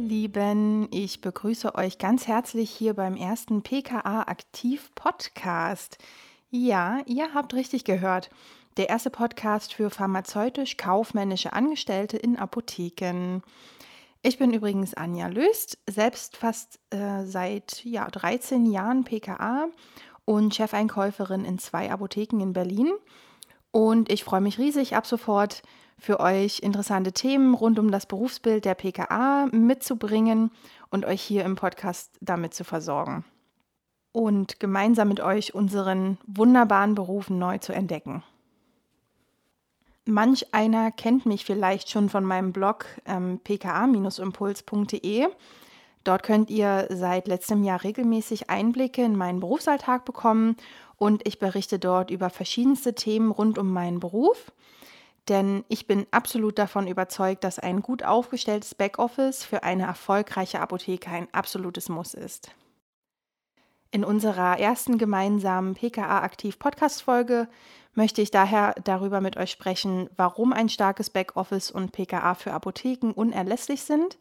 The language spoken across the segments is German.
Lieben, ich begrüße euch ganz herzlich hier beim ersten PKA Aktiv Podcast. Ja, ihr habt richtig gehört. Der erste Podcast für pharmazeutisch-kaufmännische Angestellte in Apotheken. Ich bin übrigens Anja Löst, selbst fast äh, seit ja, 13 Jahren PKA und Chefeinkäuferin in zwei Apotheken in Berlin. Und ich freue mich riesig, ab sofort für euch interessante Themen rund um das Berufsbild der PKA mitzubringen und euch hier im Podcast damit zu versorgen. Und gemeinsam mit euch unseren wunderbaren Beruf neu zu entdecken. Manch einer kennt mich vielleicht schon von meinem Blog ähm, pka-impuls.de. Dort könnt ihr seit letztem Jahr regelmäßig Einblicke in meinen Berufsalltag bekommen und ich berichte dort über verschiedenste Themen rund um meinen Beruf. Denn ich bin absolut davon überzeugt, dass ein gut aufgestelltes Backoffice für eine erfolgreiche Apotheke ein absolutes Muss ist. In unserer ersten gemeinsamen PKA-Aktiv-Podcast-Folge möchte ich daher darüber mit euch sprechen, warum ein starkes Backoffice und PKA für Apotheken unerlässlich sind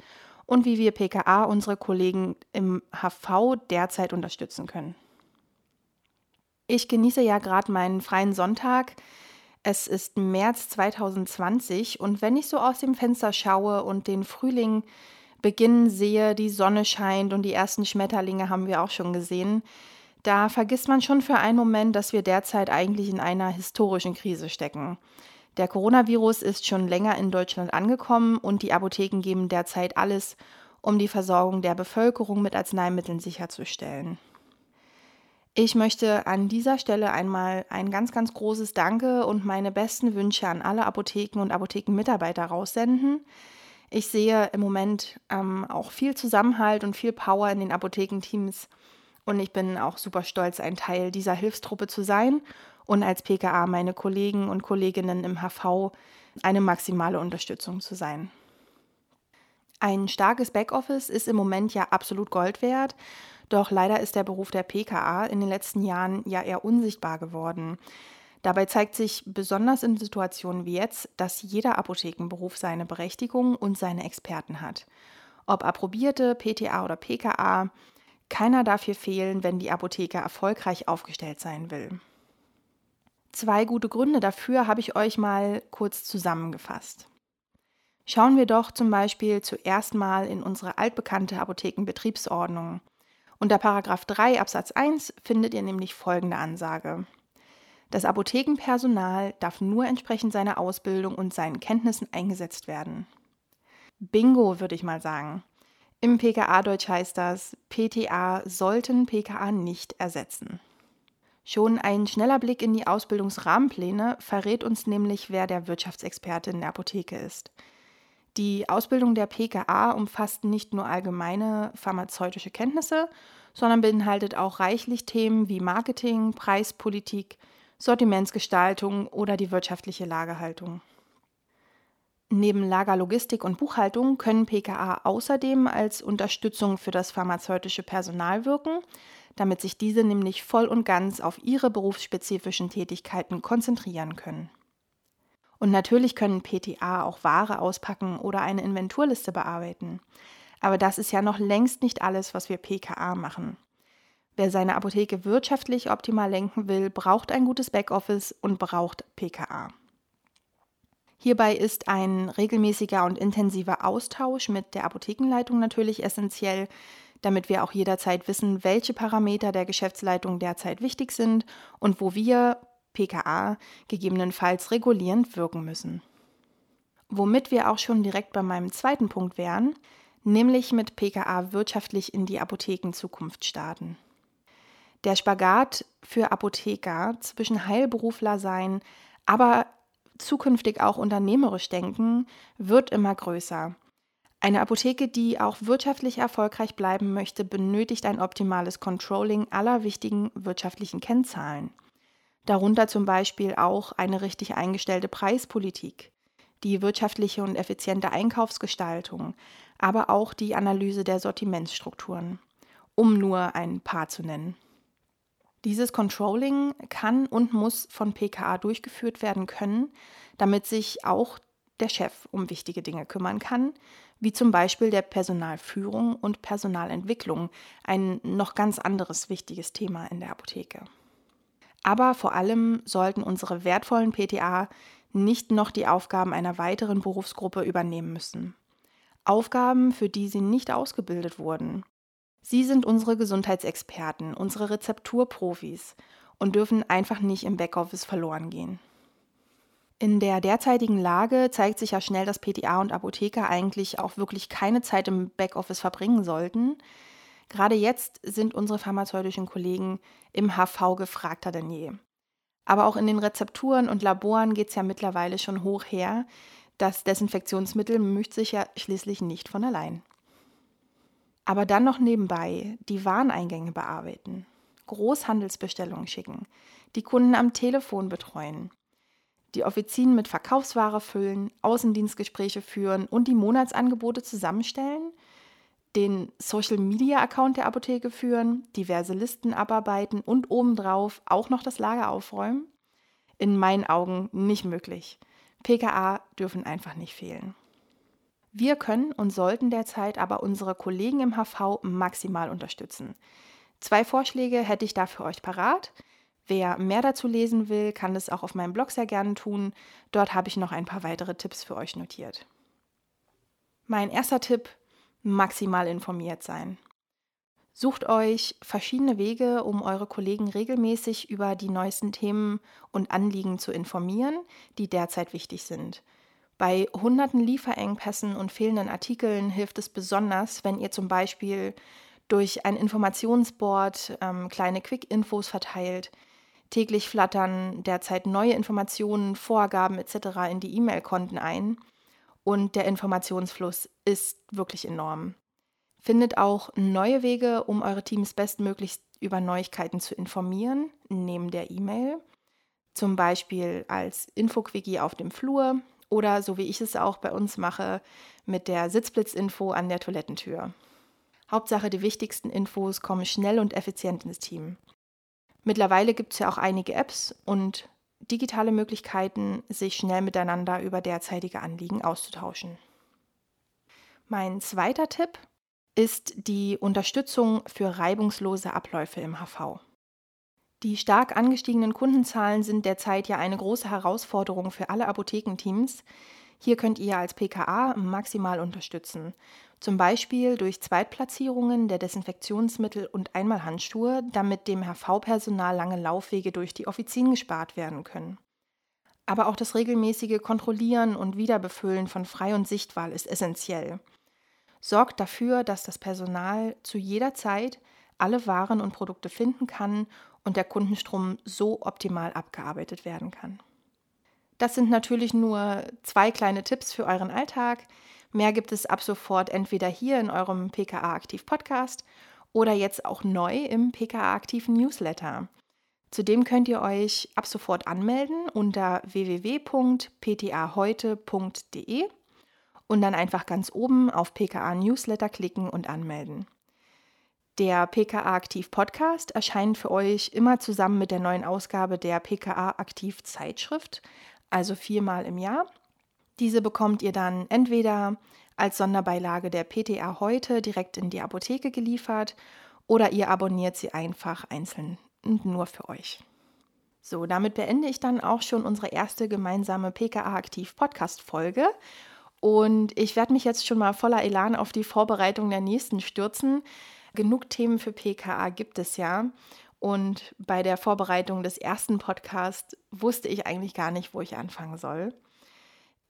und wie wir PKA unsere Kollegen im HV derzeit unterstützen können. Ich genieße ja gerade meinen freien Sonntag. Es ist März 2020 und wenn ich so aus dem Fenster schaue und den Frühling beginnen sehe, die Sonne scheint und die ersten Schmetterlinge haben wir auch schon gesehen, da vergisst man schon für einen Moment, dass wir derzeit eigentlich in einer historischen Krise stecken. Der Coronavirus ist schon länger in Deutschland angekommen und die Apotheken geben derzeit alles, um die Versorgung der Bevölkerung mit Arzneimitteln sicherzustellen. Ich möchte an dieser Stelle einmal ein ganz, ganz großes Danke und meine besten Wünsche an alle Apotheken und Apothekenmitarbeiter raussenden. Ich sehe im Moment ähm, auch viel Zusammenhalt und viel Power in den Apothekenteams und ich bin auch super stolz, ein Teil dieser Hilfstruppe zu sein und als PKA meine Kollegen und Kolleginnen im HV eine maximale Unterstützung zu sein. Ein starkes Backoffice ist im Moment ja absolut Gold wert, doch leider ist der Beruf der PKA in den letzten Jahren ja eher unsichtbar geworden. Dabei zeigt sich besonders in Situationen wie jetzt, dass jeder Apothekenberuf seine Berechtigung und seine Experten hat. Ob approbierte PTA oder PKA, keiner darf hier fehlen, wenn die Apotheke erfolgreich aufgestellt sein will. Zwei gute Gründe dafür habe ich euch mal kurz zusammengefasst. Schauen wir doch zum Beispiel zuerst mal in unsere altbekannte Apothekenbetriebsordnung. Unter Paragraph 3 Absatz 1 findet ihr nämlich folgende Ansage. Das Apothekenpersonal darf nur entsprechend seiner Ausbildung und seinen Kenntnissen eingesetzt werden. Bingo, würde ich mal sagen. Im PKA-Deutsch heißt das, PTA sollten PKA nicht ersetzen. Schon ein schneller Blick in die Ausbildungsrahmenpläne verrät uns nämlich, wer der Wirtschaftsexperte in der Apotheke ist. Die Ausbildung der PKA umfasst nicht nur allgemeine pharmazeutische Kenntnisse, sondern beinhaltet auch reichlich Themen wie Marketing, Preispolitik, Sortimentsgestaltung oder die wirtschaftliche Lagerhaltung. Neben Lagerlogistik und Buchhaltung können PKA außerdem als Unterstützung für das pharmazeutische Personal wirken, damit sich diese nämlich voll und ganz auf ihre berufsspezifischen Tätigkeiten konzentrieren können. Und natürlich können PTA auch Ware auspacken oder eine Inventurliste bearbeiten. Aber das ist ja noch längst nicht alles, was wir PKA machen. Wer seine Apotheke wirtschaftlich optimal lenken will, braucht ein gutes Backoffice und braucht PKA. Hierbei ist ein regelmäßiger und intensiver Austausch mit der Apothekenleitung natürlich essentiell, damit wir auch jederzeit wissen, welche Parameter der Geschäftsleitung derzeit wichtig sind und wo wir, PKA, gegebenenfalls regulierend wirken müssen. Womit wir auch schon direkt bei meinem zweiten Punkt wären, nämlich mit PKA wirtschaftlich in die Apothekenzukunft starten. Der Spagat für Apotheker zwischen Heilberufler sein, aber zukünftig auch unternehmerisch denken, wird immer größer. Eine Apotheke, die auch wirtschaftlich erfolgreich bleiben möchte, benötigt ein optimales Controlling aller wichtigen wirtschaftlichen Kennzahlen. Darunter zum Beispiel auch eine richtig eingestellte Preispolitik, die wirtschaftliche und effiziente Einkaufsgestaltung, aber auch die Analyse der Sortimentsstrukturen, um nur ein paar zu nennen. Dieses Controlling kann und muss von PKA durchgeführt werden können, damit sich auch der Chef um wichtige Dinge kümmern kann, wie zum Beispiel der Personalführung und Personalentwicklung, ein noch ganz anderes wichtiges Thema in der Apotheke. Aber vor allem sollten unsere wertvollen PTA nicht noch die Aufgaben einer weiteren Berufsgruppe übernehmen müssen. Aufgaben, für die sie nicht ausgebildet wurden. Sie sind unsere Gesundheitsexperten, unsere Rezepturprofis und dürfen einfach nicht im Backoffice verloren gehen. In der derzeitigen Lage zeigt sich ja schnell, dass PTA und Apotheker eigentlich auch wirklich keine Zeit im Backoffice verbringen sollten. Gerade jetzt sind unsere pharmazeutischen Kollegen im HV gefragter denn je. Aber auch in den Rezepturen und Laboren geht es ja mittlerweile schon hoch her. Das Desinfektionsmittel mischt sich ja schließlich nicht von allein. Aber dann noch nebenbei die Wareneingänge bearbeiten, Großhandelsbestellungen schicken, die Kunden am Telefon betreuen, die Offizien mit Verkaufsware füllen, Außendienstgespräche führen und die Monatsangebote zusammenstellen, den Social-Media-Account der Apotheke führen, diverse Listen abarbeiten und obendrauf auch noch das Lager aufräumen? In meinen Augen nicht möglich. PKA dürfen einfach nicht fehlen. Wir können und sollten derzeit aber unsere Kollegen im HV maximal unterstützen. Zwei Vorschläge hätte ich da für euch parat. Wer mehr dazu lesen will, kann das auch auf meinem Blog sehr gerne tun. Dort habe ich noch ein paar weitere Tipps für euch notiert. Mein erster Tipp, maximal informiert sein. Sucht euch verschiedene Wege, um eure Kollegen regelmäßig über die neuesten Themen und Anliegen zu informieren, die derzeit wichtig sind. Bei hunderten Lieferengpässen und fehlenden Artikeln hilft es besonders, wenn ihr zum Beispiel durch ein Informationsboard ähm, kleine Quick-Infos verteilt, Täglich flattern derzeit neue Informationen, Vorgaben etc. in die E-Mail-Konten ein und der Informationsfluss ist wirklich enorm. Findet auch neue Wege, um eure Teams bestmöglichst über Neuigkeiten zu informieren, neben der E-Mail. Zum Beispiel als Infoquickie auf dem Flur oder so wie ich es auch bei uns mache, mit der Sitzblitzinfo an der Toilettentür. Hauptsache, die wichtigsten Infos kommen schnell und effizient ins Team. Mittlerweile gibt es ja auch einige Apps und digitale Möglichkeiten, sich schnell miteinander über derzeitige Anliegen auszutauschen. Mein zweiter Tipp ist die Unterstützung für reibungslose Abläufe im HV. Die stark angestiegenen Kundenzahlen sind derzeit ja eine große Herausforderung für alle Apothekenteams. Hier könnt ihr als PKA maximal unterstützen. Zum Beispiel durch Zweitplatzierungen der Desinfektionsmittel und Einmalhandschuhe, damit dem HV-Personal lange Laufwege durch die Offizien gespart werden können. Aber auch das regelmäßige Kontrollieren und Wiederbefüllen von Frei- und Sichtwahl ist essentiell. Sorgt dafür, dass das Personal zu jeder Zeit alle Waren und Produkte finden kann und der Kundenstrom so optimal abgearbeitet werden kann. Das sind natürlich nur zwei kleine Tipps für euren Alltag. Mehr gibt es ab sofort entweder hier in eurem PKA Aktiv Podcast oder jetzt auch neu im PKA Aktiv Newsletter. Zudem könnt ihr euch ab sofort anmelden unter www.ptaheute.de und dann einfach ganz oben auf PKA Newsletter klicken und anmelden. Der PKA Aktiv Podcast erscheint für euch immer zusammen mit der neuen Ausgabe der PKA Aktiv Zeitschrift, also viermal im Jahr. Diese bekommt ihr dann entweder als Sonderbeilage der PTA heute direkt in die Apotheke geliefert oder ihr abonniert sie einfach einzeln und nur für euch. So, damit beende ich dann auch schon unsere erste gemeinsame PKA Aktiv Podcast Folge und ich werde mich jetzt schon mal voller Elan auf die Vorbereitung der nächsten stürzen. Genug Themen für PKA gibt es ja. Und bei der Vorbereitung des ersten Podcasts wusste ich eigentlich gar nicht, wo ich anfangen soll.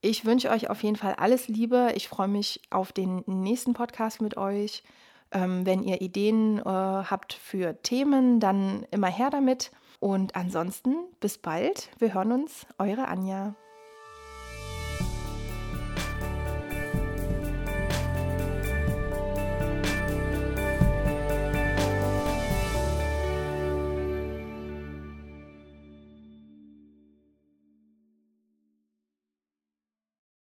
Ich wünsche euch auf jeden Fall alles Liebe. Ich freue mich auf den nächsten Podcast mit euch. Ähm, wenn ihr Ideen äh, habt für Themen, dann immer her damit. Und ansonsten bis bald. Wir hören uns. Eure Anja.